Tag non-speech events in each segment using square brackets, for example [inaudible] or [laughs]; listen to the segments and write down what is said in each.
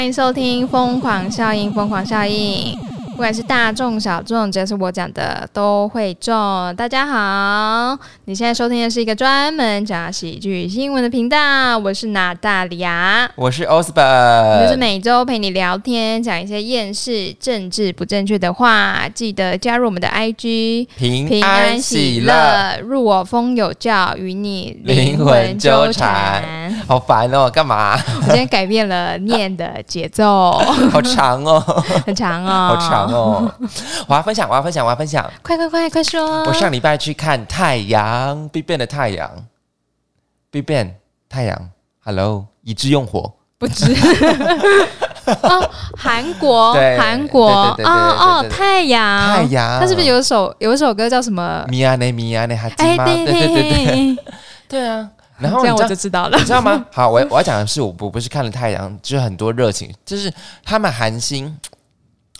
欢迎收听《疯狂效应》，疯狂效应，不管是大众小众，只要是我讲的都会中。大家好，你现在收听的是一个专门讲喜剧新闻的频道，我是娜大利亚，我是我就是每周陪你聊天，讲一些厌世、政治不正确的话。记得加入我们的 IG，平平安安喜喜乐，入我风有教，与你灵魂纠缠缠。好烦哦，干嘛？我今天改变了念的节奏，[laughs] 好长哦，很长哦，好长哦。我要分享，我要分享，我要分享。快快快快说！我上礼拜去看太阳，Big Bang 的太阳，Big Bang 太阳，Hello，一致用火。不知 [laughs] 哦，韩国，[laughs] 对韩国，哦哦，太阳，太阳他是不是有一首有一首歌叫什么？米亚内米亚内哈基哎，吗？对对对对，对啊。然后这样我就知道了你。知道吗？[laughs] 好，我我要讲的是，我不不是看了太阳，就是很多热情，就是他们韩星，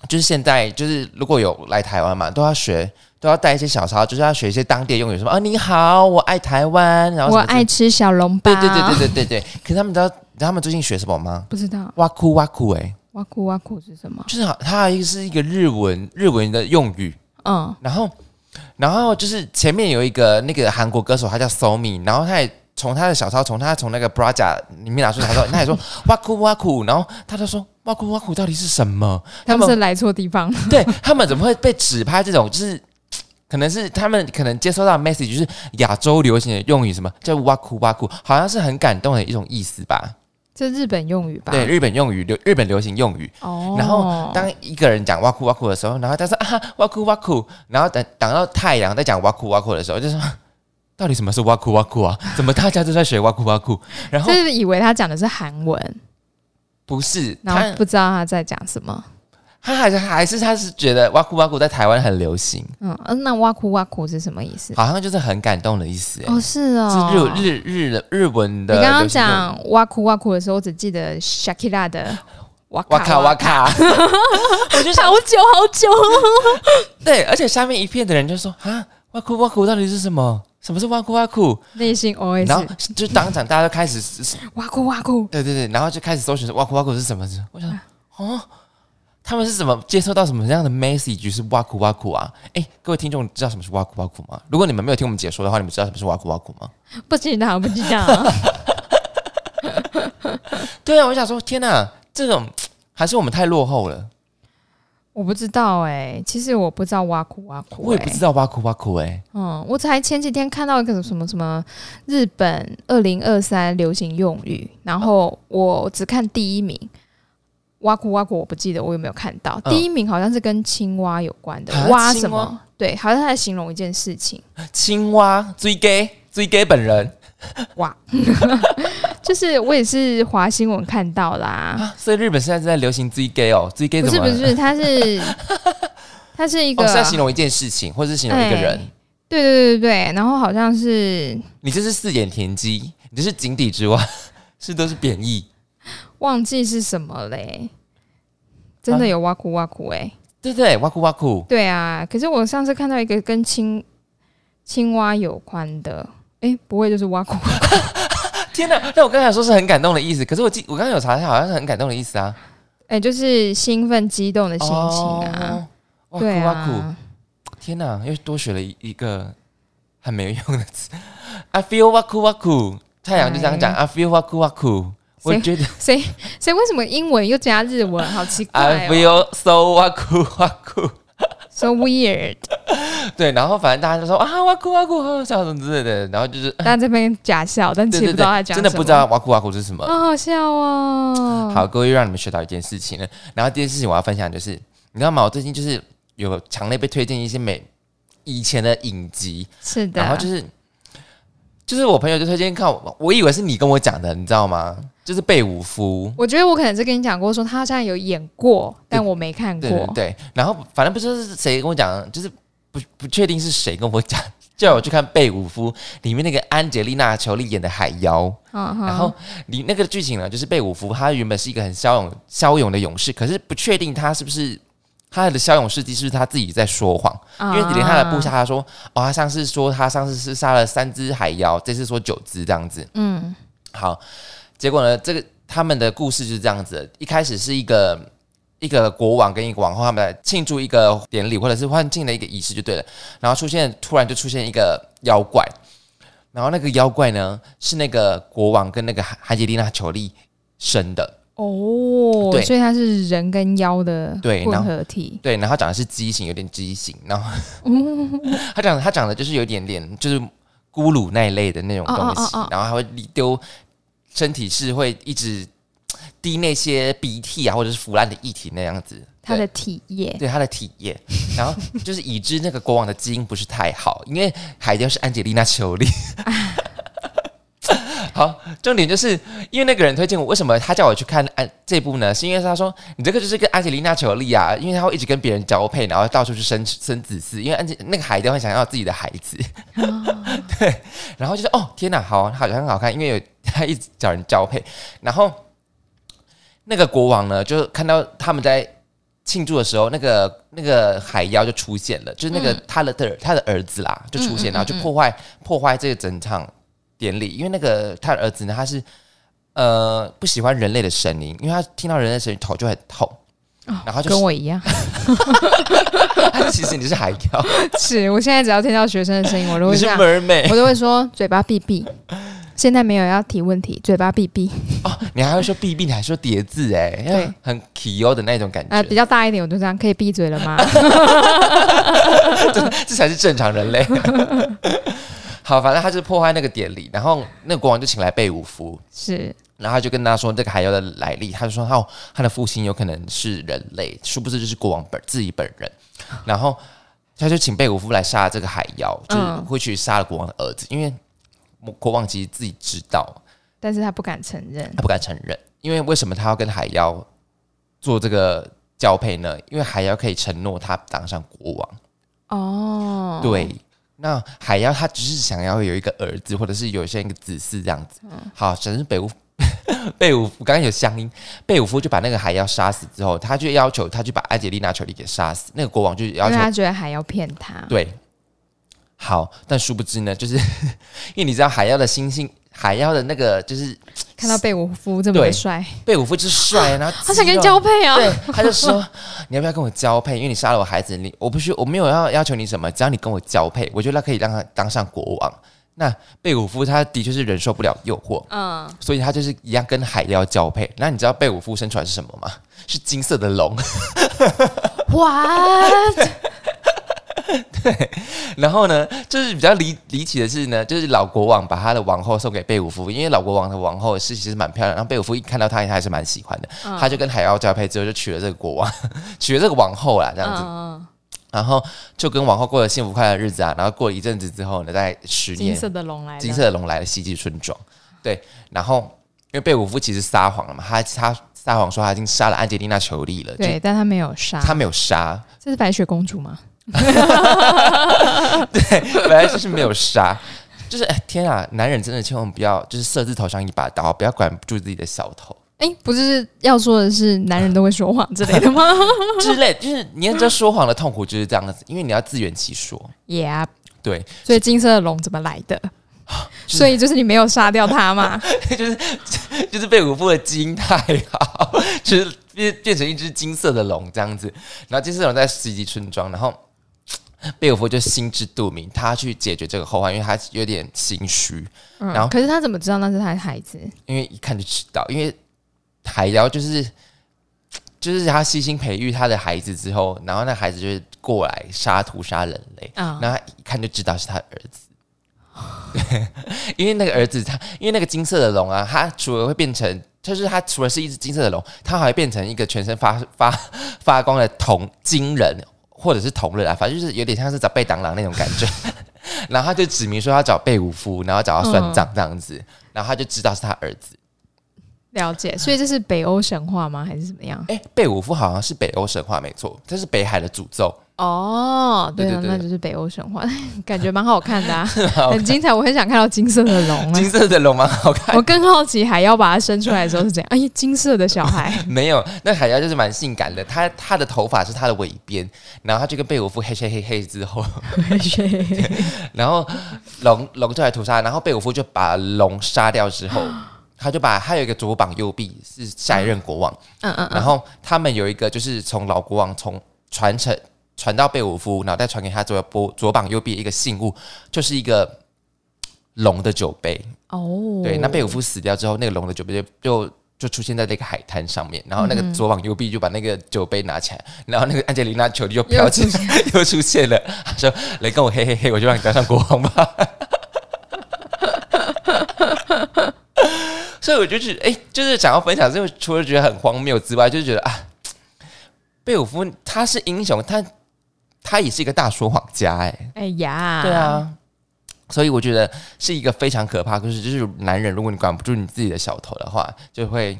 就是现在就是如果有来台湾嘛，都要学，都要带一些小抄，就是要学一些当地用语，什么啊你好，我爱台湾，然后我爱吃小笼包。对对对对对对对。可是他们知道，他们最近学什么吗？不知道哇酷哇酷哎，哇酷哇酷是什么？就是好它还是一个日文日文的用语，嗯，然后然后就是前面有一个那个韩国歌手，他叫 Somi，然后他也。从他的小抄，从他从那个 b r a j a 里面拿出小抄，他也说哇酷哇酷，然后他就说哇酷哇酷到底是什么？他们是来错地方。[laughs] 对他们怎么会被指派这种？就是可能是他们可能接收到 message 就是亚洲流行的用语，什么叫哇酷哇酷，好像是很感动的一种意思吧？这日本用语吧？对，日本用语流日本流行用语。哦。然后当一个人讲哇酷哇酷的时候，然后他说啊哇酷哇酷，然后等等到太阳在讲哇酷哇酷的时候，就说到底什么是哇酷哇酷啊？[laughs] 怎么大家都在学哇酷哇酷？然后就是以为他讲的是韩文，不是然后，不知道他在讲什么。他还是还是他是觉得哇酷哇酷在台湾很流行，嗯，呃那哇酷哇酷是什么意思？好像就是很感动的意思、欸。哦，是哦，是日日日日文的。你刚刚讲哇酷哇酷的时候，我只记得 Shakira 的哇哇卡哇，卡，[laughs] 我就想好久好久。对，而且下面一片的人就说啊，哇酷哇酷到底是什么？什么是哇酷哇酷？内心然后 OS 就当场大家都开始，哇酷哇酷，对对对，然后就开始搜寻说哇酷哇酷是什么？我想哦。他们是怎么接收到什么样的 message 是哇酷哇酷啊？哎，各位听众知道什么是哇酷哇酷吗？如果你们没有听我们解说的话，你们知道什么是哇酷哇酷吗？不知道不知道。[laughs] 对啊，我想说，天哪，这种还是我们太落后了。我不知道哎、其实我不知道挖苦挖苦、我也不知道挖苦挖苦哎，嗯，我才前几天看到一个什么什么日本二零二三流行用语，然后我只看第一名。挖苦挖苦，我不记得我有没有看到。嗯第一名好像是跟青蛙有关的，啊蛙什么？对，好像在形容一件事情。青蛙追 gay 追 gay 本人 [laughs] 哇，[laughs] 就是我也是华新闻看到啦，啊，所以日本现在正在流行追 gay 哦，追 gay 不怎么了？是不是，它是它 [laughs] 是一个，哦，是在形容一件事情，或者是形容一个人。哎对对对对对，然后好像是你这是四眼田鸡，你这是井底之蛙，[laughs] 是都是贬义。忘记是什么嘞，真的有挖苦挖苦哎、对对，挖苦挖苦，对啊，可是我上次看到一个跟青青蛙有关的，哎，不会就是哇酷？天哪！那我刚才说是很感动的意思，可是我记我刚刚有查一下，好像是很感动的意思啊，哎，就是兴奋激动的心情啊，哦哇对酷哇酷，啊，天哪！又多学了一一个很没有用的词。[laughs] I feel 哇酷哇酷，太阳就这样讲哎，I feel 哇酷哇酷。我觉得 [laughs] 谁谁为什么英文又加日文，好奇怪 I 哦 feel so 哇酷哇酷。，so weird。[laughs] 对，然后反正大家就说啊哇酷哇酷，好好笑什么之类的，然后就是大家这边假笑，但其实不知道在，讲什么真的不知道哇酷哇酷是什么。好好笑哦。好，各位又让你们学到一件事情了。然后第二件事情我要分享的就是，你知道吗？我最近就是有强烈被推荐一些美以前的影集，是的，然后就是就是我朋友就推荐看我，我以为是你跟我讲的，你知道吗？就是贝武夫。我觉得我可能是跟你讲过，说他好像有演过，但我没看过。对对对，然后反正不知道是谁跟我讲，就是不不确定是谁跟我讲，[laughs] 叫我去看《贝武夫》里面那个安吉丽娜·裘丽演的海妖。然后你那个剧情呢，就是贝武夫他原本是一个很骁勇骁勇的勇士，可是不确定他是不是他的骁勇事迹是不是他自己在说谎，因为连他的部下他说哦，他上次说他上次是杀了三只海妖，这次说九只这样子。嗯，好，结果呢，这个他们的故事就是这样子，一开始是一个一个国王跟一个王后他们来庆祝一个典礼，或者是欢庆的一个仪式就对了，然后出现突然就出现一个妖怪，然后那个妖怪呢是那个国王跟那个海海吉丽娜裘丽生的，哦，对。所以它是人跟妖的混对然后合体。对，然后他长得是畸形，有点畸形，然后他长得他长得就是有点点就是咕噜那一类的那种东西，哦哦哦哦。然后还会丢身体是会一直滴那些鼻涕啊或者是腐烂的液体那样子，他的体液。对他的体液，然后就是已知那个国王的基因不是太好，因为海雕是安吉丽娜·裘丽。[laughs] 好，重点就是因为那个人推荐我，为什么他叫我去看安这部呢？是因为他说你这个就是跟安吉丽娜·裘丽啊，因为他会一直跟别人交配，然后到处去生生子嗣，因为安吉那个海雕很想要自己的孩子，对，然后就是哦天哪，好好像很好看，因为有他一直找人交配，然后那个国王呢，就看到他们在庆祝的时候，那个那个海妖就出现了，就是那个他的的他的儿子啦，就出现，然后就破坏破坏这个整场典礼，因为那个他的儿子呢，他是呃不喜欢人类的声音，因为他听到人类的声音头就很痛，然后就跟我一样，[laughs] 他其实你是海妖，[laughs] 是我现在只要听到学生的声音，我都会这样我都会说嘴巴闭闭。现在没有要提问题，嘴巴闭闭。哦，你还会说闭闭你还说叠字哎，对，很 K O 的那种感啊、觉，比较大一点，我就这样，可以闭嘴了吗？[laughs] 这才是正常人类。好，反正他就是破坏那个典礼，然后那个国王就请来贝武夫，是，然后他就跟他说这个海妖的来历，他就说他，他的父亲有可能是人类，殊不知就是国王本自己本人，然后他就请贝武夫来杀这个海妖，就是嗯。会去杀了国王的儿子，因为国王其实自己知道，但是他不敢承认。他不敢承认，因为为什么他要跟海妖做这个交配呢？因为海妖可以承诺他当上国王。哦，，对，那海妖他只是想要有一个儿子，或者是有些一个子嗣这样子。嗯好，只是北武贝武夫刚刚有乡音，贝武夫就把那个海妖杀死之后，他就要求他去把安吉丽娜·裘丽给杀死。那个国王就要求为他觉得海妖骗他。对，好，但殊不知呢，就是 [laughs] 因为你知道海妖的星星，海妖的那个就是看到贝武夫这么帅，贝武夫就是帅，[laughs] 然后他想跟你交配啊！对，他就说 [laughs] 你要不要跟我交配？因为你杀了我孩子，你我不需我没有要要求你什么，只要你跟我交配，我觉得可以让他当上国王。那贝武夫他的确是忍受不了诱惑，嗯，所以他就是一样跟海妖交配。那你知道贝武夫生出来是什么吗？是金色的龙。[laughs] [laughs] what？然后呢，就是比较离离奇的是呢，就是老国王把他的王后送给贝武夫，因为老国王的王后是其实蛮漂亮，然后贝武夫一看到她，他还是蛮喜欢的，他就跟海妖交配之后就娶了这个国王，[laughs] 娶了这个王后啦，这样子。嗯，然后就跟王后过了幸福快乐的日子啊。然后过了一阵子之后呢，在十年，金色的龙来了，金色的龙来了，袭击村庄。对，然后因为贝武夫其实撒谎了嘛，他他撒谎说他已经杀了安吉丽娜·裘丽了，对，但他没有杀。他没有杀，这是白雪公主吗？[laughs] 本来就是没有杀。就是哎天啊，男人真的千万不要就是色字头上一把刀，不要管不住自己的小头哎，不是要说的是男人都会说谎之类的吗 [laughs] 之类。就是你要知道说谎的痛苦就是这样子，因为你要自圆其说。？Yeah，对，所以金色的龙怎么来的？[laughs] 是所以就是你没有杀掉他嘛？就是就是贝武夫的基因太好，就是变变成一只金色的龙这样子。然后金色龙在袭击村庄，然后贝尔福就心知肚明，他去解决这个后患，因为他有点心虚，嗯然后可是他怎么知道那是他的孩子？因为一看就知道，因为海妖就是就是他悉心培育他的孩子之后，然后那孩子就是过来杀屠杀人类，啊然后他一看就知道是他儿子。对，[laughs] 因为那个儿子他，因为那个金色的龙啊，他除了会变成，就是他除了是一只金色的龙，他还会变成一个全身发发发光的铜金人，或者是同人啊，反正就是有点像是找贝当郎那种感觉。[laughs] 然后他就指明说要找贝武夫，然后找他算账这样子，然后他就知道是他儿子。了解，所以这是北欧神话吗？还是怎么样？哎，贝武夫好像是北欧神话没错，这是北海的诅咒。哦，对啊，那就是北欧神话，[laughs] 感觉蛮好看的啊，[laughs] 很精彩。我很想看到金色的龙金啊。色的龙蛮好看我，更好奇海妖把它生出来的时候是怎样？[laughs] 哎，金色的小孩，没有，那海妖就是蛮性感的，他他的头发是他的尾边，然后他就跟贝武夫嘿嘿嘿嘿之后，然后龙龙就来屠杀，然后贝武夫就把龙杀掉之后，[gasps] 他就把他有一个左膀右臂是下一任国王，嗯嗯然后他们有一个就是从老国王从传承传到贝武夫，然后再传给他左左左膀右臂一个信物，就是一个龙的酒杯。哦，对，那贝武夫死掉之后，那个龙的酒杯就就就出现在那个海滩上面，然后那个左膀右臂就把那个酒杯拿起来，然后那个安吉丽娜·裘丽就飘起来，[laughs] 又出现了。他说：“来跟我嘿嘿嘿，我就让你当上国王吧。[laughs] ”所以我就觉得，哎、就是想要分享这个，除了觉得很荒谬之外，就是觉得啊，贝武夫他是英雄，他他也是一个大说谎家、哎。哎呀，对，啊，所以我觉得是一个非常可怕的故事，就是男人，如果你管不住你自己的小头的话，就会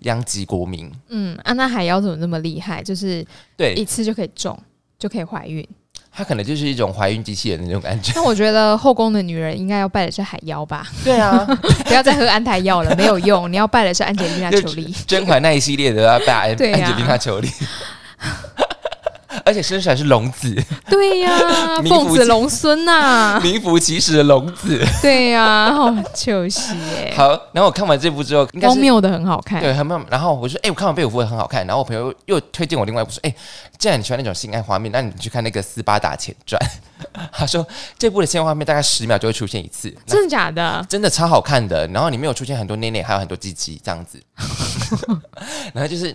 殃及国民。嗯，啊，那海妖怎么那么厉害？就是对一次就可以中，就可以怀孕。她可能就是一种怀孕机器人的那种感觉。那我觉得后宫的女人应该要拜的是海妖吧，对啊，[laughs] 不要再喝安胎药了，没有用。[laughs] 你要拜的是安吉丽娜·裘丽。甄嬛那一系列的要拜安对啊安吉丽娜·裘丽，[laughs] 而且生出来是龙子，对呀、[laughs] 名副凤子龙孙呐、[laughs] 名副其实的龙子。对呀、好，就是耶，[laughs] 好，然后我看完这部之后，应该是荒谬的很好看。对，很妙。然后我说，哎、我看完《贝武夫》很好看。然后我朋友又推荐我另外一部，说，哎、既然你喜欢那种性爱画面，那你去看那个《斯巴达前传》。他说这部的性爱画面大概十秒就会出现一次，真的假的？真的超好看的。然后里面有出现很多内内，还有很多鸡鸡这样子。然后就是。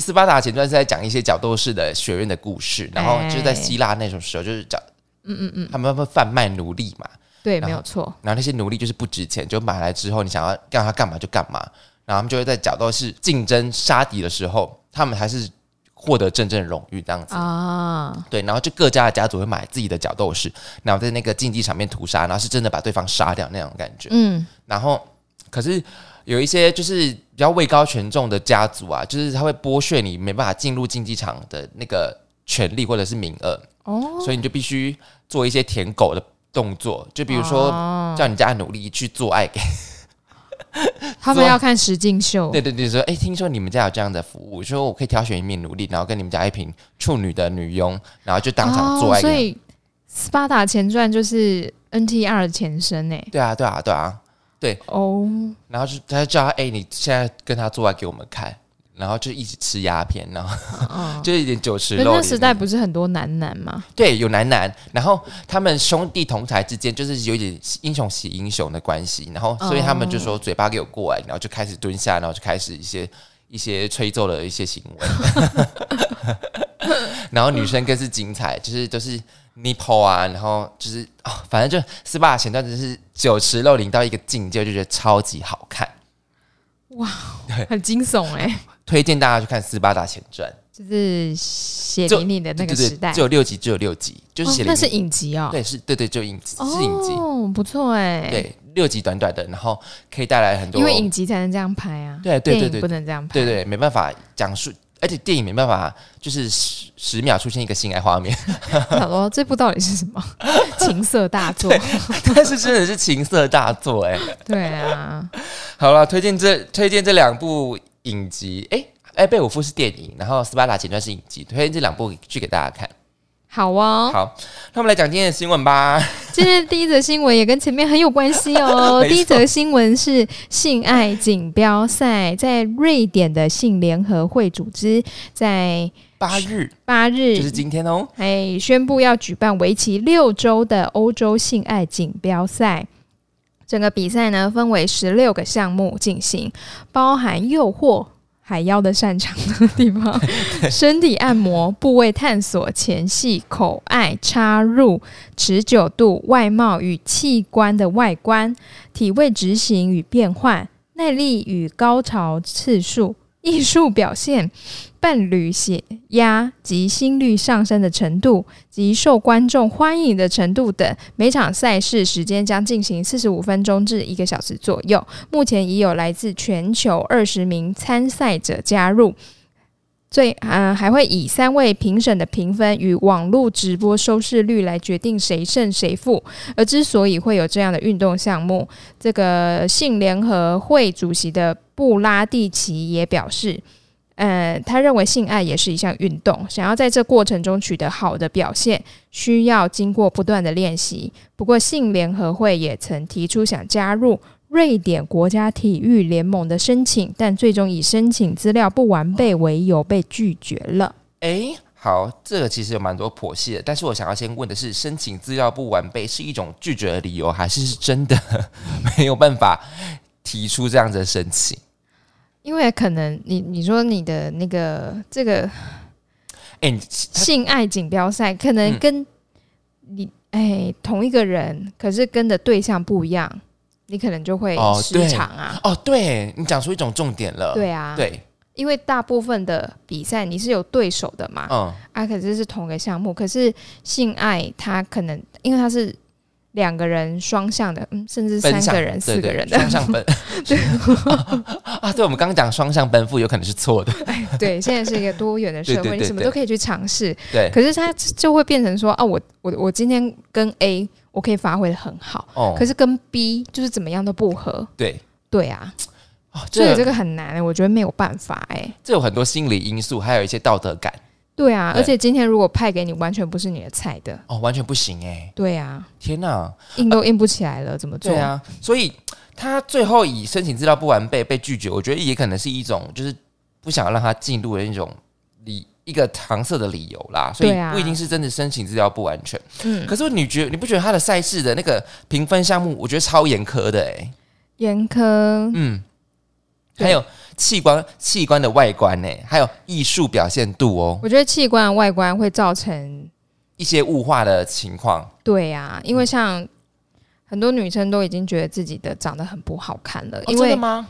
斯巴达前传是在讲一些角斗士的学院的故事，然后就是在希腊那种时候，就是讲，嗯嗯嗯，他们会贩卖奴隶嘛，对，没有错。然后那些奴隶就是不值钱，就买来之后，你想要让他干嘛就干嘛。然后他们就会在角斗士竞争杀敌的时候，他们还是获得真正的荣誉这样子。啊，对，然后就各家的家族会买自己的角斗士，然后在那个竞技场面屠杀，然后是真的把对方杀掉那种感觉。嗯，然后可是有一些就是比较位高权重的家族啊，就是他会剥削你没办法进入竞技场的那个权利或者是名额，哦，所以你就必须做一些舔狗的动作，就比如说哦叫你家努力去做爱给。[laughs] 他们要看实境秀，对对对，说哎，听说你们家有这样的服务，说我可以挑选一名奴隶，然后跟你们家一瓶处女的女佣，然后就当场做爱哦。所。以《斯巴达前传》就是 NTR 的前身呢。对啊，对啊，对啊，哦，然后就他就叫他哎，你现在跟他做爱给我们看，然后就一起吃鸦片，然后嗯，[laughs] 就一点酒池肉林。可是那时代不是很多男男吗？对，有男男，然后他们兄弟同台之间就是有一点英雄惜英雄的关系，然后所以他们就说嘴巴给我过来，然后就开始蹲下，然后就开始一些一些吹奏的一些行为，[laughs] [laughs] 然后女生更是精彩，就是都是 nipple 啊，然后就是哦，反正就斯巴达前段真是酒池肉林到一个境界，就觉得超级好看，哇很惊悚哎，推荐大家去看《斯巴达前传》，就是血就淋淋的那个时代，只有六集，只有六集，就是那是影集哦，对，是对对，就影集是影集。哦，不错哎，，对，六集短短的，然后可以带来很多，因为影集才能这样拍啊，对对对对不能这样拍，对对，没办法讲述，而且电影没办法就是十十秒出现一个性爱画面，[laughs] 想说这部到底是什么？[laughs] 情色大作？但是真的是情色大作哎、对啊，好了，推荐这推荐这两部影集，哎、哎，贝武夫是电影，然后斯巴达前传是影集，推荐这两部剧给大家看。好哦。好，那我们来讲今天的新闻吧。[laughs] 今天的第一则新闻也跟前面很有关系哦。[laughs] 第一则新闻是性爱锦标赛，在瑞典的性联合会组织在八日八日就是今天哦，哎宣布要举办为期六周的欧洲性爱锦标赛。整个比赛呢分为十六个项目进行，包含诱惑、海妖的擅长的地方、[laughs] 身体按摩、部位探索、前戏、口爱、插入、持久度、外貌与器官的外观、体位执行与变换、耐力与高潮次数、艺术表现、伴侣血压及心率上升的程度及受观众欢迎的程度等。每场赛事时间将进行四十五分钟至一个小时左右。目前已有来自全球二十名参赛者加入。最啊、还会以三位评审的评分与网络直播收视率来决定谁胜谁负。而之所以会有这样的运动项目，这个性联合会主席的布拉蒂奇也表示，呃，他认为性爱也是一项运动，想要在这过程中取得好的表现，需要经过不断的练习。不过，性联合会也曾提出想加入瑞典国家体育联盟的申请，但最终以申请资料不完备为由被拒绝了。诶，好，这个其实有蛮多剖析的，但是我想要先问的是，申请资料不完备是一种拒绝的理由，还是是真的 [laughs] 没有办法提出这样子的申请？因为可能你你说你的那个这个诶，你性爱锦标赛，可能嗯跟你哎、同一个人，可是跟的对象不一样，你可能就会失常啊。哦，对你讲出一种重点了，对啊，，对，因为大部分的比赛你是有对手的嘛，嗯，啊，可是是同个项目，可是性爱它可能因为它是两个人双向的，嗯，甚至三个人、四个人的，双向奔，[laughs] 啊，对，我们刚刚讲双向奔赴有可能是错的，[laughs] 对，现在是一个多元的社会，你什么都可以去尝试。对，可是它就会变成说啊，我我我今天跟 A 我可以发挥的很好，哦。可是跟 B 就是怎么样都不合。对，对啊，哦，所以这个很难、我觉得没有办法哎、这有很多心理因素，还有一些道德感，对啊，对。而且今天如果派给你完全不是你的菜的，哦，完全不行哎，对啊，天哪，硬都硬不起来了，怎么做？对啊，所以他最后以申请资料不完备被拒绝，我觉得也可能是一种就是不想让他进入的那种理一个搪塞的理由啦，所以不一定是真的申请资料不完全。嗯，可是你觉得你不觉得他的赛事的那个评分项目，我觉得超严苛的哎、严苛，嗯，对。还有器官器官的外观呢、还有艺术表现度哦，我觉得器官的外观会造成一些物化的情况。对啊，因为像很多女生都已经觉得自己的长得很不好看了，哦、因为吗？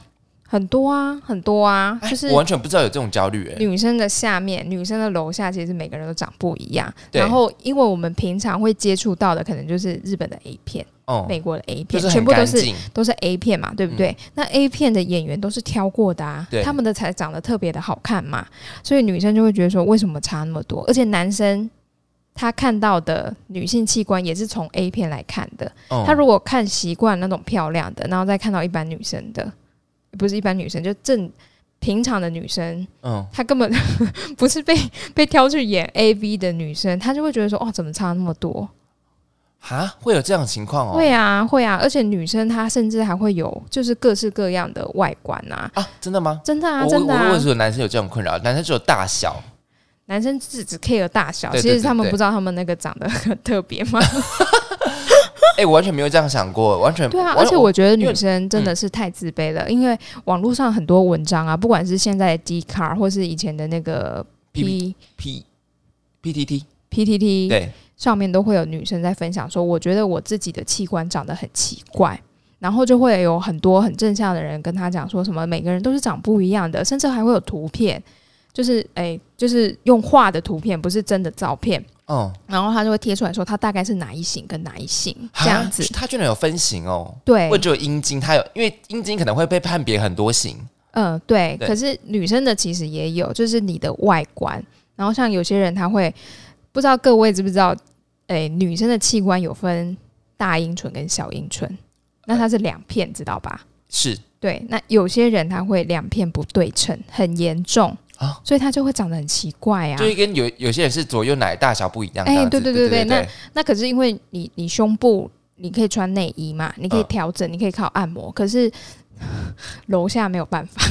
很多啊，很多啊，哎就是我完全不知道有这种焦虑哎、女生的下面、女生的楼下，其实每个人都长不一样。对然后，因为我们平常会接触到的，可能就是日本的 A 片、哦，美国的 A 片，就是全部都是。都是 A 片嘛，对不对？那 A 片的演员都是挑过的啊对，他们的才长得特别的好看嘛，所以女生就会觉得说，为什么差那么多？而且男生他看到的女性器官也是从 A 片来看的，哦他如果看习惯那种漂亮的，然后再看到一般女生的，不是一般女生，就正平常的女生，嗯，她根本 [laughs] 不是被被挑去演 A V 的女生，她就会觉得说，哦，怎么差那么多？啊，会有这样的情况哦？会啊，会啊，而且女生她甚至还会有就是各式各样的外观啊，啊，真的吗？真的啊，我真的啊我我，只有男生有这种困扰，男生只有大小。男生只只 care 大小，对对其实他们不知道他们那个长得很 [laughs] 特别吗？[laughs] [laughs] 哎、我完全没有这样想过，完全对啊，而且我觉得女生真的是太自卑了，因为网络上很多文章啊，不管是现在的 D car 或是以前的那个 P P P P T T PTT 对上面都会有女生在分享说，我觉得我自己的器官长得很奇怪。然后就会有很多很正向的人跟他讲说什么每个人都是长不一样的，甚至还会有图片，就是哎，就是用画的图片，不是真的照片。哦，然后他就会贴出来说他大概是哪一型跟哪一型这样子啊，他居然有分型哦。对或，者只有阴茎，他有，因为阴茎可能会被判别很多型。嗯，对。对可是女生的其实也有，就是你的外观。然后像有些人他会不知道各位知不知道，诶，女生的器官有分大阴唇跟小阴唇，那它是两片，知道吧？是对，那有些人他会两片不对称，很严重啊所以它就会长得很奇怪啊。就是跟有有些人是左右奶大小不一样。哎对对对对对那可是因为你你胸部你可以穿内衣嘛，你可以嗯调整，你可以靠按摩，可是 [laughs] 楼下没有办法，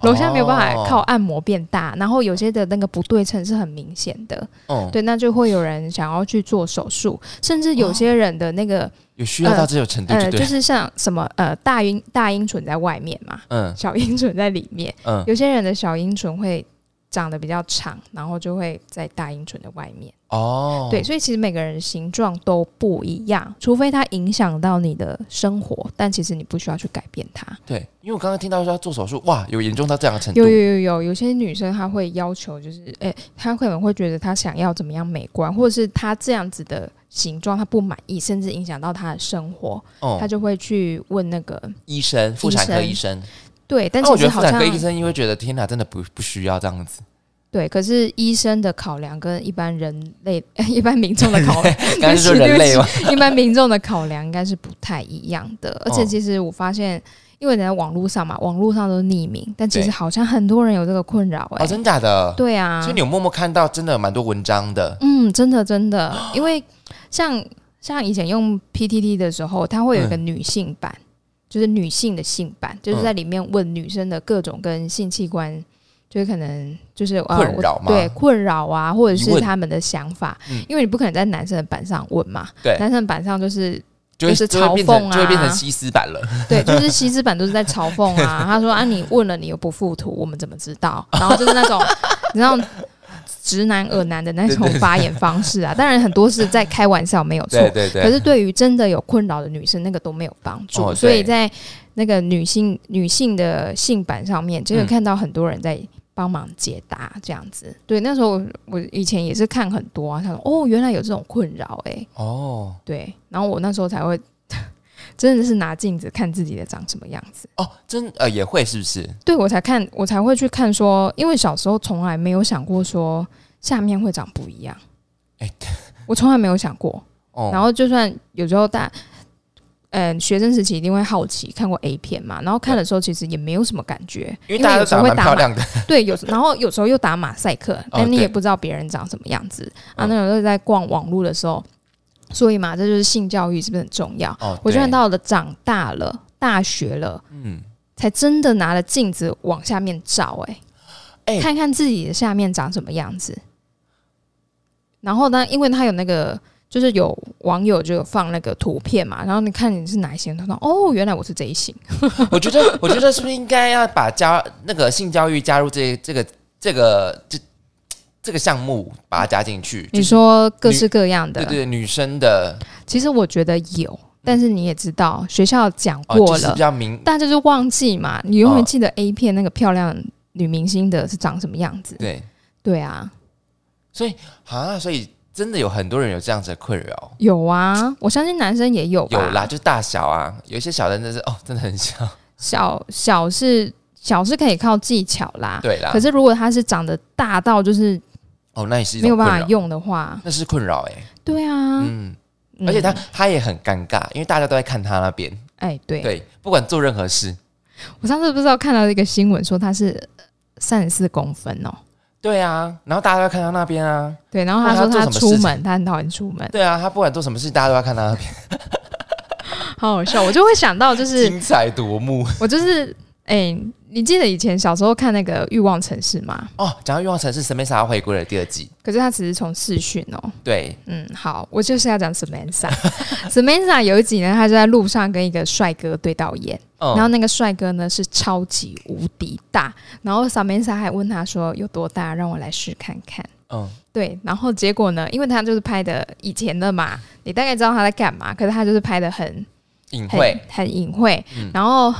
楼下没有办法哦靠按摩变大，然后有些的那个不对称是很明显的，哦，对，那就会有人想要去做手术，甚至有些人的那个、有需要到这种程度，呃，就对了。就是像什么呃大阴大阴唇在外面嘛，嗯小阴唇在里面，嗯，有些人的小阴唇会长得比较长，然后就会在大阴唇的外面。哦，对，所以其实每个人的形状都不一样，除非它影响到你的生活，但其实你不需要去改变它。对，因为我刚刚听到说要做手术，哇，有严重到这样的程度有，有有有，有些女生她会要求，就是诶，她可能会觉得她想要怎么样美观，或者是她这样子的形状他不满意，甚至影响到他的生活，哦她，就会去问那个医生，妇产科医医生，对，但那我觉得妇产科医生因为觉得天哪，真的不不需要这样子。对，可是医生的考量跟一般人类、[laughs] 一般民众的考 [laughs] 量。应该是说人类吗？[laughs] 一般民众的考量应该是不太一样的，而且哦其实我发现因为你在网络上嘛，网络上都是匿名，但其实对好像很多人有这个困扰哎、哦，真假的？对啊，所以你有默默看到，真的有蛮多文章的。嗯，真的真的，[gasps] 因为像像以前用 PTT 的时候，它会有一个女性版，就是女性的性版，就是在里面问女生的各种跟性器官。就是可能就是呃困扰吗对困扰啊，或者是他们的想法，嗯因为你不可能在男生的版上问嘛，对男生的版上就是就就是嘲讽啊就会变成西施版了。对，就是西施版都是在嘲讽啊。[laughs] 他说啊，你问了你又不附图，我们怎么知道？然后就是那种你知道直男恶男的那种发言方式啊。当然很多是在开玩笑，没有错。对对对。可是对于真的有困扰的女生，那个都没有帮助。哦所以在那个女性女性的性版上面，就会嗯看到很多人在帮忙解答这样子。对，那时候我以前也是看很多啊，他说哦，原来有这种困扰哎、哦对，然后我那时候才会真的是拿镜子看自己的长什么样子。哦，真呃也会是不是？对我才看，我才会去看说，因为小时候从来没有想过说下面会长不一样。哎我从来没有想过。哦，然后就算有时候大，嗯、学生时期一定会好奇看过 A 片嘛，然后看的时候其实也没有什么感觉，因为大家时候会打漂亮的。[laughs] 对，有时然后有时候又打马赛克，但你也不知道别人长什么样子、啊。嗯那种时候在逛网络的时候，所以嘛，这就是性教育是不是很重要？哦，我觉得到了长大了，大学了。嗯，才真的拿了镜子往下面照、欸，哎看看自己的下面长什么样子。然后呢，因为他有那个，就是有网友就有放那个图片嘛，然后你看你是哪一型，他说哦，原来我是这一型。[laughs] 我觉得我觉得是不是应该要把加那个性教育加入这这个这个这这个项目，把它加进去？你就是说各式各样的，对对，女生的其实我觉得有，但是你也知道，学校讲哦，过了就是比，较明大家就忘记嘛，你永远哦记得 A 片那个漂亮女明星的是长什么样子。对对啊，所以啊，所以真的有很多人有这样子的困扰。有啊，我相信男生也有吧。有啦，就是大小啊，有一些小的真的是哦，真的很小。小小是小是可以靠技巧啦，对啦，可是如果他是长得大到就是哦，那也是没有办法用的话，那是困扰哎、对啊，嗯，嗯。而且他他也很尴尬，因为大家都在看他那边，哎对，对，不管做任何事，我上次不知道看到一个新闻说他是三十四公分哦，对啊，然后大家都在看他那边啊，对，然后他说他出门，他很讨厌出门，对啊，他不管做什么事，大家都要看他那边，好好笑，我就会想到就是 [laughs] 精彩夺目。我就是哎、你记得以前小时候看那个《欲望城市》吗？哦。讲到欲望城市，Samantha 回归了第二季，可是他只是从视讯哦，对，嗯，好，我就是要讲 Samantha。[laughs] Samantha 有一集呢，他就在路上跟一个帅哥对到眼，嗯，然后那个帅哥呢是超级无敌大，然后 Samantha 还问他说有多大，让我来试看看。嗯，对，然后结果呢，因为他就是拍的以前的嘛，你大概知道他在干嘛，可是他就是拍的很很隐晦，很隐晦，嗯。然后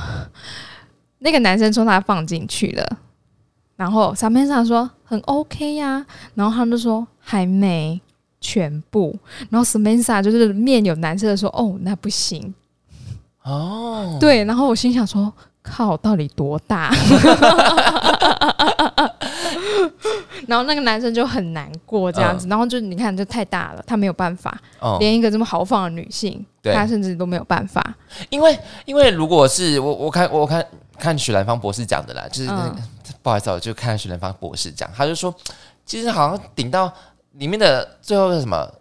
那个男生说他放进去了，然后 Samantha 说很 OK 呀、然后他们就说还没全部，然后 Samantha 就是面有难色的说哦那不行，哦，对，然后我心想说靠到底多大？[laughs] 然后那个男生就很难过这样子，然后就你看就太大了，他没有办法，哦，连一个这么豪放的女性，对。他甚至都没有办法。因为因为如果是我我看我看看许兰芳博士讲的啦，就是那个、嗯。不好意思啊，我就看许兰芳博士讲，他就说其实好像顶到里面的最后是什么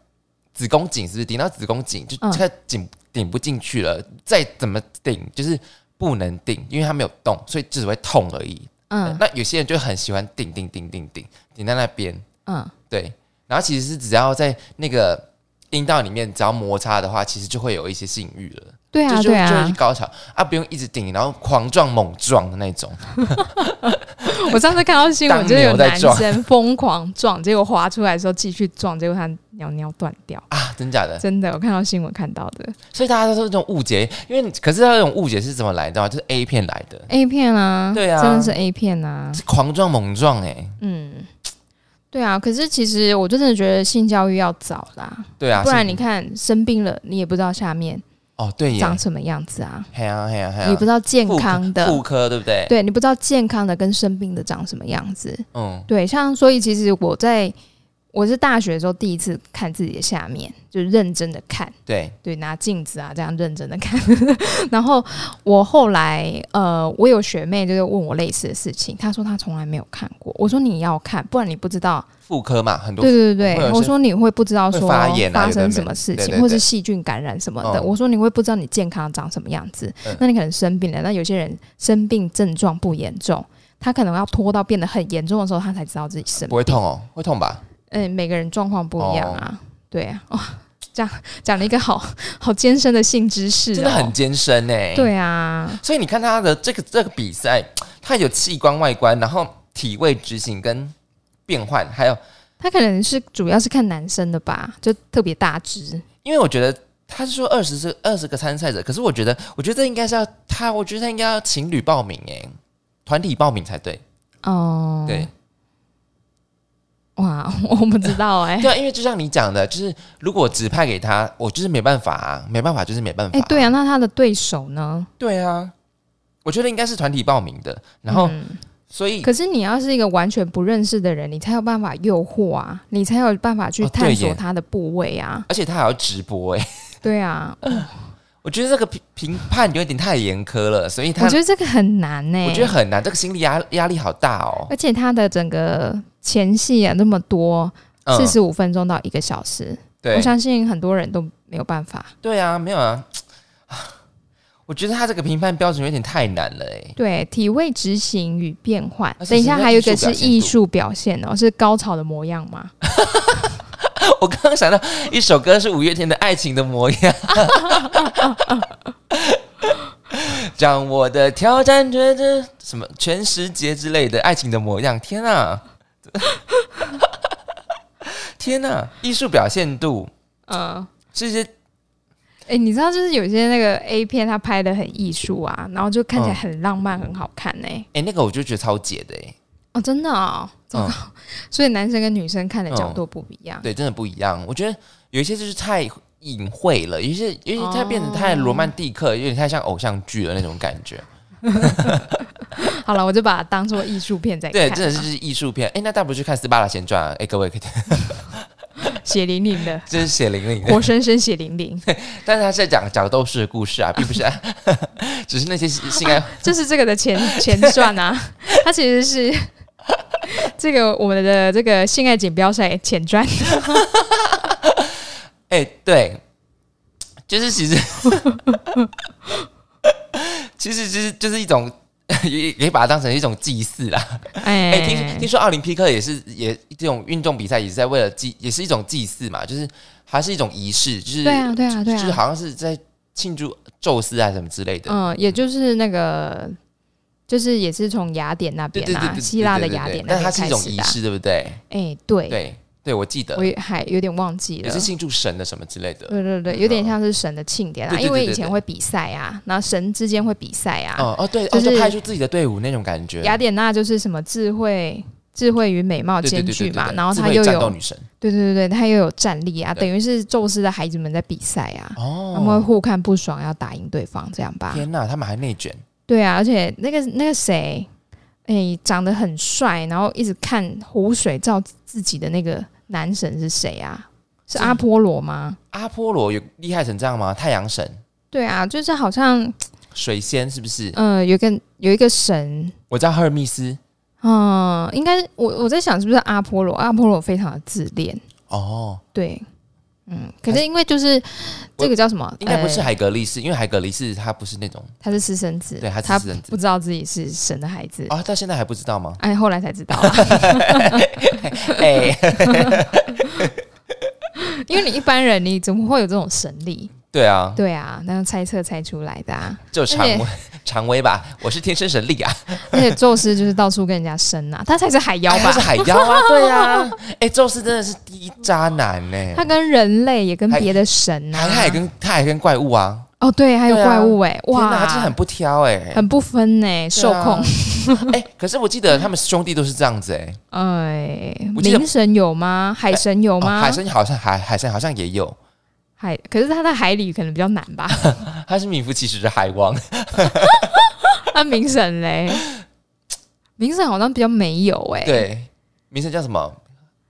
子宫颈，是不是？顶到子宫颈就嗯。这个颈顶不进去了，再怎么顶就是不能顶，因为它没有动，所以就只会痛而已。嗯。那有些人就很喜欢顶顶顶顶顶顶在那边，嗯，对，然后其实是只要在那个阴道里面只要摩擦的话，其实就会有一些性欲了。对啊对啊就就会啊，高潮啊，不用一直顶，然后狂撞猛撞的那种。[laughs] 我上次看到新闻，就是有男生疯狂撞，结果滑出来的时候继续撞，结果他尿尿断掉。啊，真假的？真的，我看到新闻看到的所以大家都是这种误解，因为可是他这种误解是怎么来的啊？就是 A 片来的，A 片啊，对啊真的是 A 片啊，是狂撞猛撞哎、嗯，对啊。可是其实我真的觉得性教育要早啦，对啊，不然你看生病了，你也不知道下面哦，对，长什么样子啊，嘿啊嘿啊嘿啊，你不知道健康的，妇科对不对？对你不知道健康的跟生病的长什么样子。嗯，对，像所以其实我在我是大学的时候第一次看自己的下面，就认真的看，对，对，拿镜子啊这样认真的看。[laughs] 然后我后来呃，我有学妹就是问我类似的事情，她说她从来没有看过。我说你要看，不然你不知道。妇科嘛，很多对对对我说你会不知道说发生什么事情，或是细菌感染什么的。嗯我说你会不知道你健康长什么样子，嗯那你可能生病了。那有些人生病症状不严重，他可能要拖到变得很严重的时候，他才知道自己生病。不会痛哦，会痛吧？嗯，每个人状况不一样啊。对啊，哇，这样讲了一个好 [laughs] 好艰深的性知识、哦，真的很艰深哎。，对啊。所以你看他的这个这个比赛，他有器官外观，然后体位执行跟变换，还有他可能是主要是看男生的吧，就特别大只。因为我觉得他是说二十是二十个参赛者，可是我觉得，我觉得这应该是要他，我觉得他应该要情侣报名哎，团体报名才对。哦，对，哇，[laughs] 我不知道哎、对啊，因为就像你讲的，就是如果指派给他，我就是没办法啊，没办法就是没办法。哎、对啊，那他的对手呢？对啊，我觉得应该是团体报名的，然后、嗯所以可是你要是一个完全不认识的人，你才有办法诱惑啊，你才有办法去探索他的部位啊。而且他还要直播哎，[laughs] 对啊，我觉得这个评评判有点太严苛了，所以他我觉得这个很难呢、我觉得很难，这个心理压压力好大哦。而且他的整个前戏啊那么多，嗯四十五分钟到一个小时，对我相信很多人都没有办法。对啊，没有啊，[sighs] 我觉得他这个评判标准有点太难了哎。对，体位执行与变换而。且等一下，还有一个是艺艺术术表现哦，是高潮的模样吗？[laughs] 我刚刚想到一首歌是五月天的《爱情的模样》，[laughs] 让我的挑战觉得什么全世界之类的爱情的模样。天啊，[laughs] 天啊，艺术表现度嗯。这些哎、你知道，就是有些那个 A 片，它拍的很艺术啊，然后就看起来嗯很浪漫、很好看呢、哎、那个我就觉得超解的哎，哦，真的哦，糟糕。所以男生跟女生看的角度不一样。对，真的不一样。我觉得有一些就是太隐晦了，有一些有一些它变得太罗曼蒂克，有点太像偶像剧了那种感觉。[laughs] 好了，我就把它当做艺术片在看对，啊。真的是就是艺术片。哎、那大不如去看《斯巴达前传》啊？哎、各位可以，[laughs] 血淋淋的，[laughs] 这是血淋淋的。活生生血淋淋。但是他是在讲角斗士的故事啊，并不是、只是那些性爱。这是这个的前前传啊，他其实是这个我们的这个性爱锦标赛前传。哎、对，就是其实，其实就是就是一种，[laughs] 也也把它当成一种祭祀啦。[laughs] 哎、哎、听听说奥林匹克也是也这种运动比赛也是在为了祭，也是一种祭祀嘛，就是还是一种仪式，就是对啊，对啊，对啊。就是好像是在庆祝宙斯啊什么之类的。嗯，也就是那个，就是也是从雅典那边啊，希腊的雅典那它是一种。仪式，对不对？哎、对，对对，我记得我也还有点忘记了也是。庆祝神的什么之类的。对对对，有点像是神的庆典啊，因为以前会比赛啊，然后神之间会比赛啊。哦哦，对，哦，就是派出自己的队伍那种感觉。雅典娜就是什么智慧、智慧与美貌兼具嘛，然后她又有女神对对对对，她又有战力啊，等于是宙斯的孩子们在比赛啊，哦他们会哦，互看不爽，要打赢对方，这样吧？天哪，他们还内卷。对啊，而且那个那个谁，哎、长得很帅，然后一直看湖水照自己的那个男神是谁啊？是是阿波罗吗？阿波罗有厉害成这样吗？太阳神、对啊，就是好像水仙是不是？呃，有个有一个神，我叫赫尔密斯。嗯，应该我我在想是不是阿波罗？阿波罗非常的自恋，哦，对，嗯，可是因为就是这个叫什么？应该不是呃海格力士，因为海格力士他不是那种他是私生子，对他私生子不知道自己是神的孩子，啊，到现在还不知道吗？哎，后来才知道啊，[laughs] 哎，[laughs] 因为你一般人你怎么会有这种神力？对啊，对啊，那样猜测猜出来的啊。就常威 [laughs] 常威吧，我是天生神力啊，[laughs] 而且宙斯就是到处跟人家生啊，他才是海妖吧。哎他是？海妖啊，[laughs] 对啊，哎，宙斯真的是第一渣男呢，他跟人类也跟别的神啊，还他也跟他还跟怪物啊，哦对，还有怪物哎、哇，他真的很不挑哎，很不分呢、受控。哎，可是我记得他们兄弟都是这样子哎，哎，我记得冥神有吗？海神有哦吗？海神好像海海神好像也有，海，可是他在海里可能比较难吧？[laughs] 他是名副其实的海王，[laughs] 那冥神嘞？冥神好像比较没有哎、，对，明神叫什么？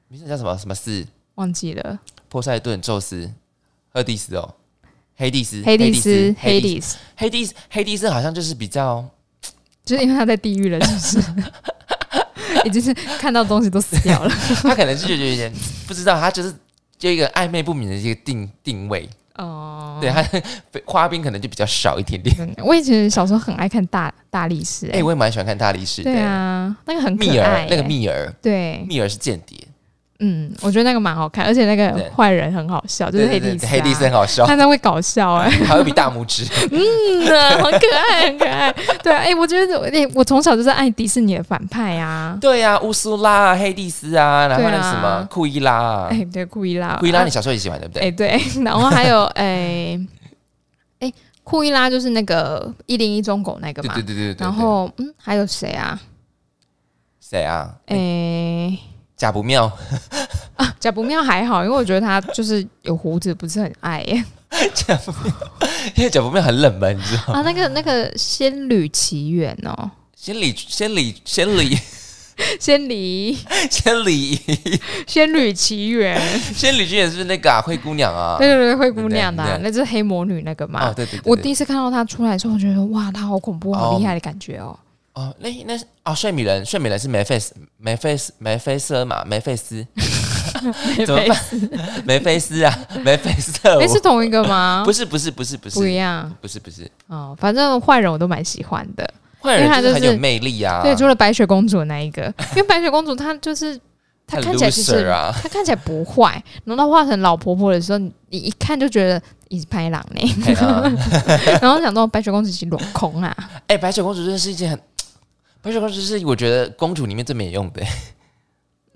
名字叫什么什么斯？忘记了，波塞顿、宙斯、赫蒂斯哦，黑蒂斯、黑蒂斯，黑黑蒂蒂斯，黑蒂斯、黑蒂斯好像就是比较，就是因为他在地狱了，是不是？[laughs] 已经是看到东西都死掉了。他可能是觉得有点不知道，他就是就一个暧昧不明的这个定定位。哦，对他 [laughs] 花边可能就比较少一点点。嗯我以前小时候很爱看大大力士、哎、哎、我也蛮喜欢看大力士的。对啊，那个很可密爱、尔那个哎密尔，对，密尔是间谍，嗯，我觉得那个蛮好看，而且那个坏人很好笑，就是黑蒂斯、黑蒂斯很好笑，他他会搞笑哎、[laughs] 还会比大拇指。嗯啊，很可爱，很可爱。对啊，哎、我觉得我哎、我从小就是爱迪士尼的反派啊。对啊、乌苏拉啊、黑蒂斯啊，然后那什么库伊拉啊，哎、对，库伊拉，库伊拉啊你小时候也喜欢对不对哎、对？对，[laughs] 然后还有哎哎，库伊拉就是那个一零一中狗那个嘛。对对对对对对。然后嗯，还有谁啊？谁啊？哎、贾不妙，啊，贾不妙还好，因为我觉得他就是有胡子，不是很爱耶。[laughs] 贾不妙，因为贾不妙很冷门，你知道吗？啊，那个那个 [laughs]《仙女奇缘》哦，仙女仙女仙女仙离仙里《仙履奇缘》，仙女奇缘是那个啊灰姑娘啊？对对对，灰姑娘的那就是黑魔女那个嘛。哦，对对对，我第一次看到她出来的时候，我觉得哇，她好恐怖、好哦厉害的感觉哦。哦，那那是哦，睡美人，睡美人是梅菲斯梅菲斯梅菲斯嘛，梅菲斯。[laughs] 怎么办？梅菲斯。啊，梅菲斯，哎，是同一个吗？不是不是不是不是。不一样。不是不是，哦，反正坏人我都蛮喜欢的。坏因为他就是人就是很有魅力啊，对，除了白雪公主那一个，因为白雪公主她就是她看起来其实啊，她看起来不坏，然后她画成老婆婆的时候，你你一看就觉得你是拍狼呢，嘿啊 [laughs] 然后想到白雪公主其实落空啊。哎，白雪公主真的是一件很，白雪公主是我觉得公主里面最没用的，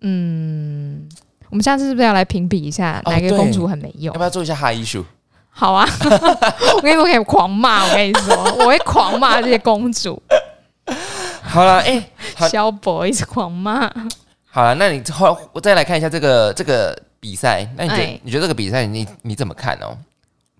嗯，我们下次是不是要来评比一下哪个公主很没用要？不要做一下哈艺术？好啊，我跟你们可以狂骂，我跟你说，[laughs] 我会狂骂这些公主，好了，哎，好小 boy 是狂骂。好了，那你后我再来看一下这个这个比赛，那你觉得、哎你觉得这个比赛你你怎么看哦？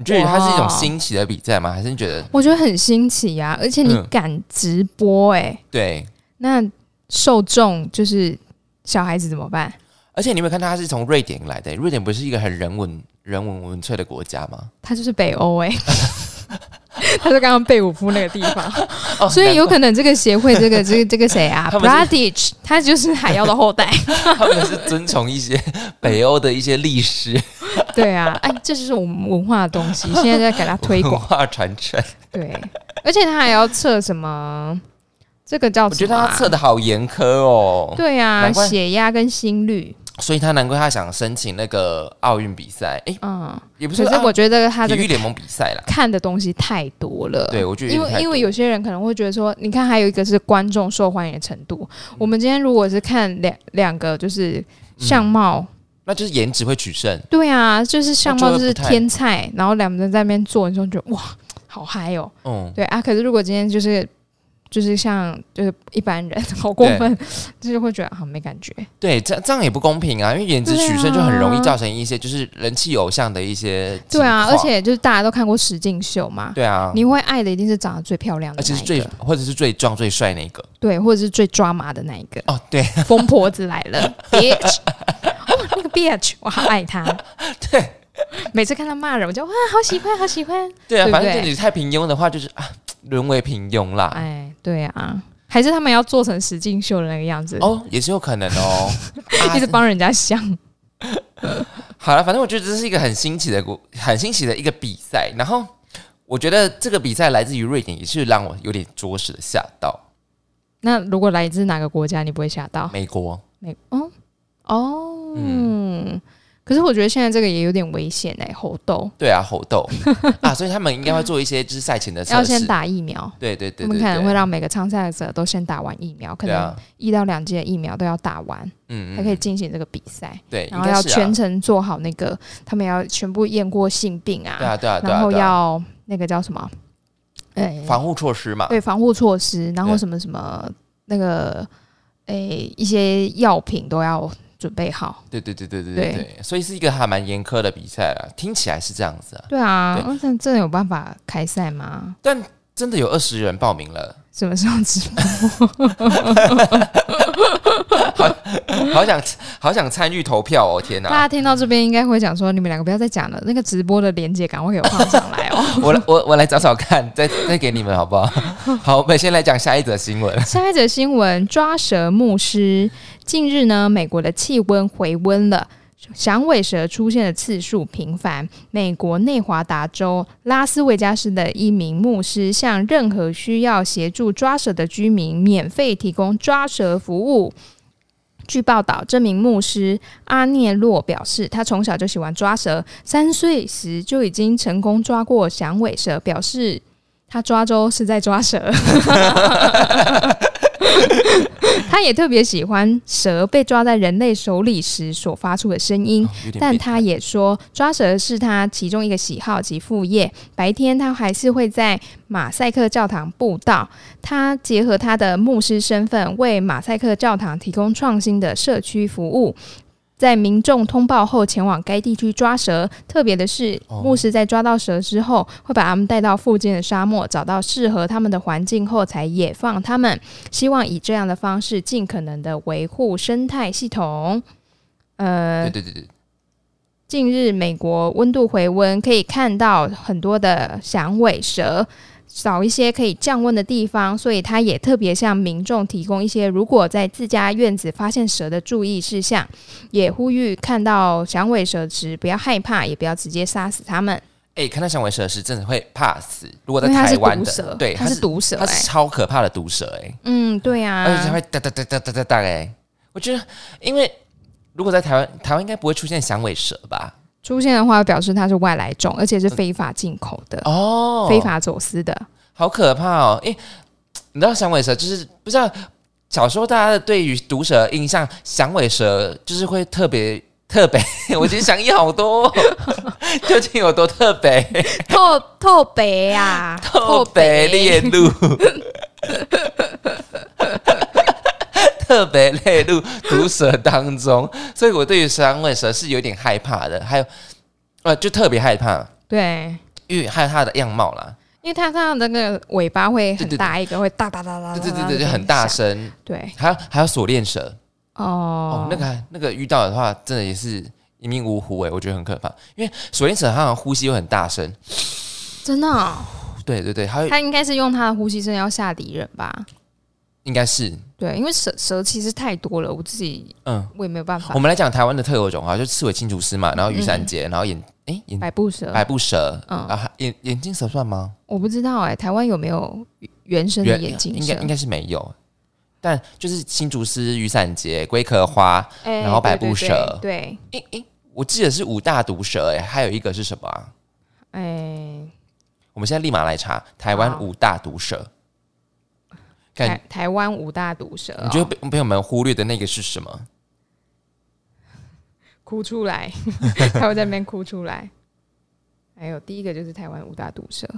你觉得它是一种新奇的比赛吗？还是你觉得我觉得很新奇呀、而且你嗯敢直播哎、对？那受众就是小孩子怎么办？而且你有没有看他是从瑞典来的？瑞典不是一个很人文人文文粹的国家吗？他就是北欧哎、[laughs] [laughs] 他是刚刚贝武夫那个地方，哦所以有可能这个协会，这个这个 [laughs] 这个谁啊，Bradich，他就是海妖的后代。[laughs] 他们是遵从一些北欧的一些历史对啊，哎，这就是我们文化的东西，现在在给他推文广。化传承。对，而且他还要测什么？这个叫我觉得他测的好严苛哦，对啊，血压跟心率，所以他难怪他想申请那个奥运比赛。哎，嗯，也不是可是我觉得他这个体育联盟比赛啦。看的东西太多了。对，我觉得因为因为有些人可能会觉得说，你看还有一个是观众受欢迎的程度。我们今天如果是看两两个就是相貌，那就是颜值会取胜。对啊，就是相貌就是天菜，然后两个人在那边做，你就觉得哇，好嗨哦。嗯，对啊，可是如果今天就是就是像就是一般人 [laughs] 好过分，就是会觉得好没感觉。对，这这样也不公平啊，因为颜值取胜就很容易造成一些就是人气偶像的一些对啊，而且就是大家都看过实境秀嘛，对啊，你会爱的一定是长得最漂亮的而且是最或者是最壮最帅那个对，或者是最抓马的那一个。哦，对 [laughs] 疯婆子来了，bitch，哦，那个 bitch，我好爱他。[laughs] 对每次看他骂人，我就哇，好喜欢，好喜欢。对啊，反正就你太平庸的话，就是啊沦为平庸啦。哎，对啊，还是他们要做成实境秀的那个样子，哦，也是有可能哦。[laughs] 啊一直帮人家想。[laughs] 好了，反正我觉得这是一个很新奇的国，很新奇的一个比赛。然后我觉得这个比赛来自于瑞典，也是让我有点着实的吓到。那如果来自哪个国家，你不会吓到？美国，美哦哦，嗯。可是我觉得现在这个也有点危险哎、猴痘。对啊，猴痘。[laughs] 啊，所以他们应该会做一些就是赛前的测试。要先打疫苗，对对对我们可能会让每个参赛者都先打完疫苗，可能一到两剂的疫苗都要打完，嗯才可以进行这个比赛。对，然后要全程做好那个，他们要全部验过性病啊，对啊对啊然后要那个叫什么？哎、防护措施嘛。对防护措施，然后什么什么那个哎、一些药品都要准备好，对对对对对对。所以是一个还蛮严苛的比赛了，听起来是这样子啊。对啊，那真的有办法开赛吗？但。真的有二十人报名了，什么时候直播？好好想好想参与投票哦！天哪，大家听到这边应该会讲说，你们两个不要再讲了，那个直播的链接赶快给我放上来哦。[laughs] 我来我我来找找看，再再给你们好不好？[laughs] 好，我们先来讲下一则新闻。下一则新闻：抓蛇牧师。近日呢，美国的气温回温了。响尾蛇出现的次数频繁。美国内华达州拉斯维加斯的一名牧师向任何需要协助抓蛇的居民免费提供抓蛇服务。据报道，这名牧师阿涅洛表示，他从小就喜欢抓蛇，三岁时就已经成功抓过响尾蛇，表示他抓周是在抓蛇。[laughs] [laughs] 他也特别喜欢蛇被抓在人类手里时所发出的声音，但他也说抓蛇是他其中一个喜好及副业。白天他还是会在马赛克教堂布道，他结合他的牧师身份，为马赛克教堂提供创新的社区服务。在民众通报后前往该地区抓蛇。特别的是，牧师在抓到蛇之后，会把他们带到附近的沙漠，找到适合他们的环境后才野放他们。希望以这样的方式，尽可能的维护生态系统。呃，对对对对。近日，美国温度回温，可以看到很多的响尾蛇。找一些可以降温的地方，所以他也特别向民众提供一些如果在自家院子发现蛇的注意事项，也呼吁看到响尾蛇时不要害怕，也不要直接杀死它们。哎，看到响尾蛇时真的会怕死。如果在台湾的，对，它是毒蛇，它是超可怕的毒蛇。哎，嗯，对呀，而且它会哒哒哒哒哒哒哒。哎，我觉得，因为如果在台湾，台湾应该不会出现响尾蛇吧？出现的话，表示它是外来种，而且是非法进口的哦，非法走私的，好可怕哦！诶，你知道响尾蛇就是不知道小时候大家的对于毒蛇印象，响尾蛇就是会特别 [laughs] 特别，我觉得想一好多，[laughs] 究竟有多特别？特特别呀，特别猎鹿，特别列入毒蛇当中，[laughs] 所以我对于三尾蛇是有点害怕的。还有，呃，就特别害怕，对，因为还有它的样貌啦，因为它它的那个尾巴会很大一个，会哒哒哒哒，对对对对，很大声。对，还有还有锁链蛇哦，那个那个遇到的话，真的也是一命呜呼哎，我觉得很可怕。因为锁链蛇它好像呼吸又很大声，真的？对对对，它它应该是用它的呼吸声要吓敌人吧？应该是对，因为蛇蛇其实太多了，我自己嗯，我也没有办法。我们来讲台湾的特有种哈，就刺尾青竹丝嘛，然后雨伞节，然后眼哎眼百步蛇，百步蛇，嗯啊眼眼镜蛇算吗？我不知道哎，台湾有没有原生的眼镜蛇？应该应该是没有，但就是青竹丝、雨伞节、龟壳花，然后百步蛇，对，诶诶，我记得是五大毒蛇哎，还有一个是什么啊？哎，我们现在立马来查台湾五大毒蛇。台台湾五大毒蛇，你觉得朋友们忽略的那个是什么？[laughs] 哭出来，[laughs] 他会在那边哭出来。还有第一个就是台湾五大毒蛇，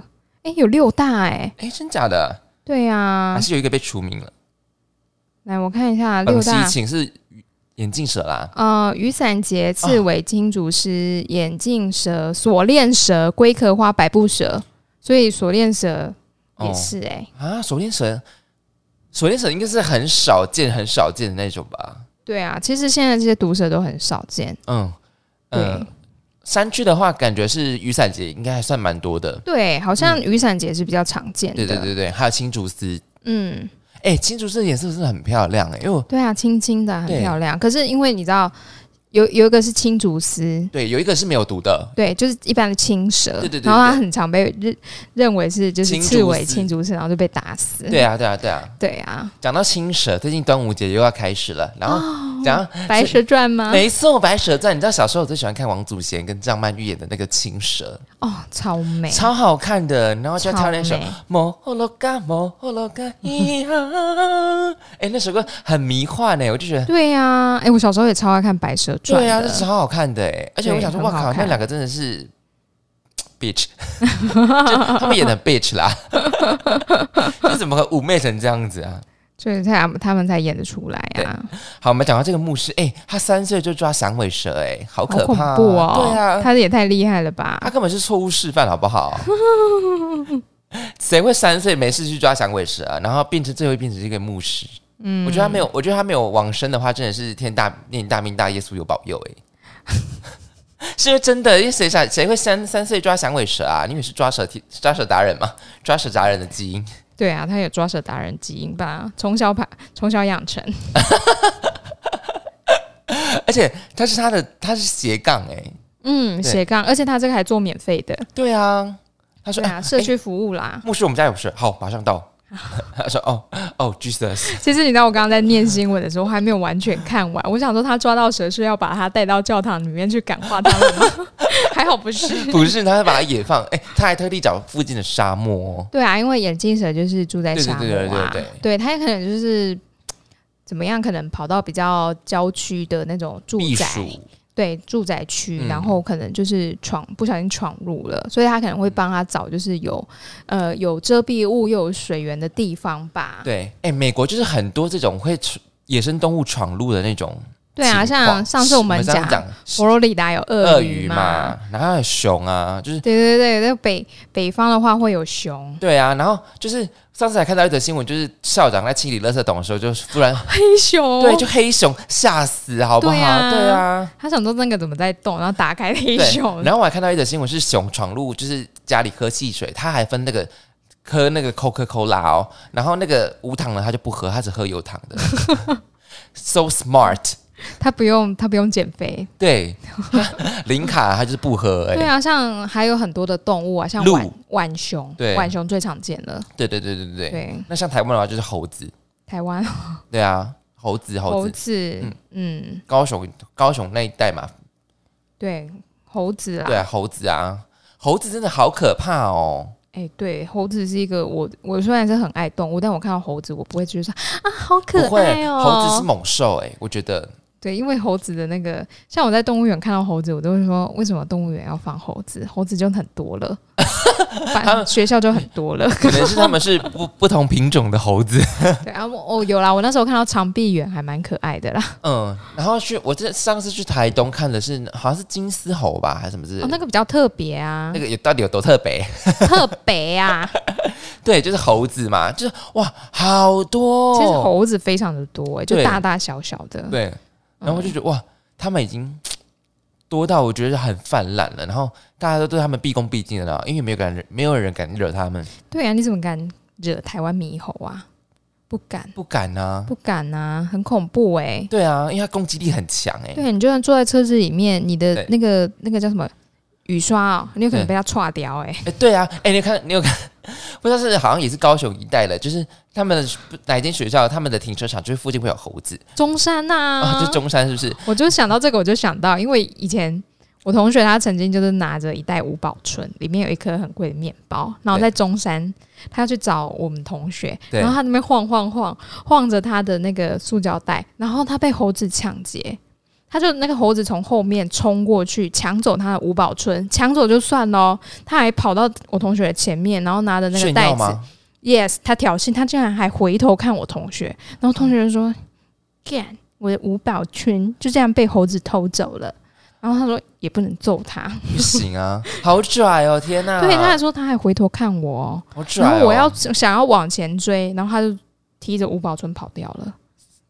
哎，有六大哎，哎，真假的？对呀，还是有一个被除名了。来，我看一下六大，请是眼镜蛇啦。呃，雨伞节、刺尾金竹丝、眼镜蛇、锁链蛇、龟壳花、百步蛇，所以锁链蛇也是哎啊，锁链蛇。锁链蛇应该是很少见、很少见的那种吧？对啊，其实现在这些毒蛇都很少见。嗯，对。山区的话，感觉是雨伞节应该还算蛮多的。对，好像雨伞节是比较常见的。对对对对，还有青竹丝。嗯，哎，青竹丝的颜色是很漂亮哎，因为对啊，青青的很漂亮。可是因为你知道。有有一个是青竹丝，对，有一个是没有毒的，对，就是一般的青蛇，对对对，然后它很常被认认为是就是刺猬青竹丝，然后就被打死。对啊，对啊，对啊，对啊。讲到青蛇，最近端午节又要开始了，然后讲《白蛇传》吗？没错，《白蛇传》，你知道小时候我最喜欢看王祖贤跟张曼玉演的那个青蛇。哦，超美，超好看的，然后就跳那首《摩洛嘎摩洛嘎》，[laughs] 哎，那首歌很迷幻呢，我就觉得。对呀，哎，我小时候也超爱看《白蛇传》，对呀，是超好看的哎，而且我想说，哇靠，那两个真的是 [laughs] bitch，[laughs] 他们演的 bitch 啦，这怎么妩媚成这样子啊？所以他他们才演得出来啊！好，我们讲到这个牧师，哎，他三岁就抓响尾蛇，哎，好可怕哦！对啊，他也太厉害了吧！他根本是错误示范，好不好？[laughs] 谁会三岁没事去抓响尾蛇啊？然后变成最后变成一个牧师？嗯，我觉得他没有，我觉得他没有往生的话，真的是天大念大命大，耶稣有保佑哎。[laughs] 是因为真的，因为谁想谁会三三岁抓响尾蛇啊？你以为是抓蛇抓蛇达人吗？抓蛇达人的基因？对啊，他有抓蛇达人基因吧？从小把从小养成。[laughs] 而且他是他的，他是斜杠哎，嗯，斜杠，而且他这个还做免费的。对啊，他说啊，社区服务啦。牧师，我们家有事，好，马上到。[laughs] 他说：“哦哦，Jesus。”其实你知道，我刚刚在念新闻的时候，还没有完全看完。我想说，他抓到蛇是要把他带到教堂里面去感化他们吗？[laughs] 还好不是，不是，他是把它野放。哎，他还特地找附近的沙漠。对啊，因为眼镜蛇就是住在沙漠啊。对对，他也可能就是怎么样，可能跑到比较郊区的那种住宅。对住宅区，然后可能就是闯不小心闯入了，所以他可能会帮他找就是有呃有遮蔽物又有水源的地方吧。对，哎，美国就是很多这种会野生动物闯入的那种。对啊，像上次我们讲佛罗里达有鳄鱼嘛，然后有熊啊，就是对对对，那北北方的话会有熊。对啊，然后就是上次还看到一则新闻，就是校长在清理垃圾桶的时候，就突然黑熊，对，就黑熊吓死，好不好？对啊，他想说那个怎么在动，然后打开黑熊。然后我还看到一则新闻，是熊闯入，就是家里喝汽水，他还分那个喝那个 Coca Cola 哦，然后那个无糖的他就不喝，他只喝有糖的，[laughs] so smart。他不用，他不用减肥。对，[laughs] 零卡他就是不喝。对啊，像还有很多的动物啊，像浣浣熊，对，浣熊最常见了。对对对对对对。那像台湾的话，就是猴子。台湾。[laughs] 对啊，猴子，猴子，嗯嗯，高雄高雄那一带嘛。对，猴子啊。对啊，猴子啊，猴子真的好可怕哦。哎，对，猴子是一个我，我虽然是很爱动物，但我看到猴子，我不会觉得说啊，好可爱哦。猴子是猛兽，哎，我觉得。对，因为猴子的那个，像我在动物园看到猴子，我都会说，为什么动物园要放猴子？猴子就很多了，[laughs] 他们学校就很多了，可能是他们是 [laughs] 不不同品种的猴子。[laughs] 对啊，哦，有啦，我那时候看到长臂猿还蛮可爱的啦。嗯，然后去，我这上次去台东看的是，好像是金丝猴吧，还是什么？哦，那个比较特别啊。那个有到底有多特别？特别啊！对，就是猴子嘛，就是哇，好多。其实猴子非常的多，就大大小小的。对。然后我就觉得哇，他们已经多到我觉得很泛滥了。然后大家都对他们毕恭毕敬的了，因为没有敢，没有人敢惹他们。对啊，你怎么敢惹台湾猕猴啊？不敢，不敢啊，不敢啊，很恐怖哎。对啊，因为它攻击力很强哎。对，你就算坐在车子里面，你的那个那个叫什么雨刷哦，你有可能被它踹掉哎。哎，对啊，哎，你看，你有看？不知道是好像也是高雄一带的，就是他们哪间学校，他们的停车场就是附近会有猴子。中山呐，啊就中山是不是？我就想到这个，我就想到，因为以前我同学他曾经就是拿着一袋五宝春，里面有一颗很贵的面包，然后在中山，他要去找我们同学，然后他那边晃晃晃晃着他的那个塑胶袋，然后他被猴子抢劫。他就那个猴子从后面冲过去抢走他的五宝春，抢走就算了，他还跑到我同学的前面，然后拿着那个袋子，yes，他挑衅，他竟然还回头看我同学，然后同学就说：“干，我的五宝春就这样被猴子偷走了。”然后他说也不能揍他，不行啊，好拽哦，天哪！[laughs] 对，他还说他还回头看我，好拽。然后我要想要往前追，然后他就提着五宝春跑掉了。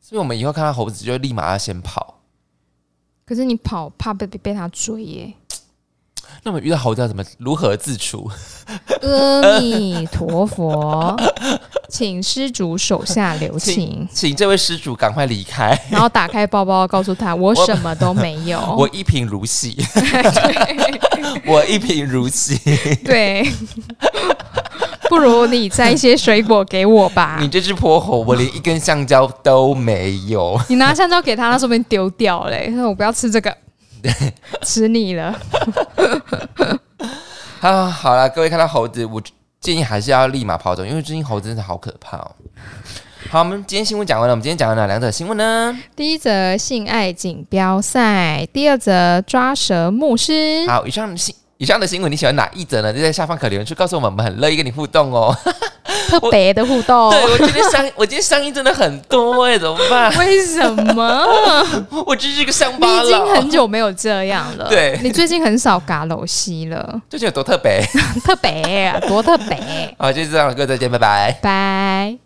所以我们以后看到猴子就立马要先跑。可是你跑怕被被被他追耶？那么遇到猴子要怎么如何自处？阿弥陀佛，请施主手下留情，请这位施主赶快离开。然后打开包包，告诉他 [laughs] 我什么都没有，我一贫如洗。[laughs] 我一贫如洗。对。不如你摘一些水果给我吧。[laughs] 你这只泼猴，我连一根香蕉都没有。[laughs] 你拿香蕉给他，他说不定丢掉嘞。他说我不要吃这个，[laughs] 吃腻了。啊，好了，各位看到猴子，我建议还是要立马跑走，因为最近猴子真的好可怕哦。好，我们今天新闻讲完了，我们今天讲了哪两则新闻呢？第一则性爱锦标赛，第二则抓蛇牧师。好，以上新。以上的新闻你喜欢哪一则呢？就在下方可留言区告诉我们，我们很乐意跟你互动哦。特别的互动，[laughs] 对我今天上，我今天上映真的很多哎，怎么办？为什么？[laughs] 我就是一个乡巴佬，已经很久没有这样了。对，你最近很少嘎楼西了，最近有多特别？[laughs] 特别，多特别。好，就这样，各位再见，拜拜，拜。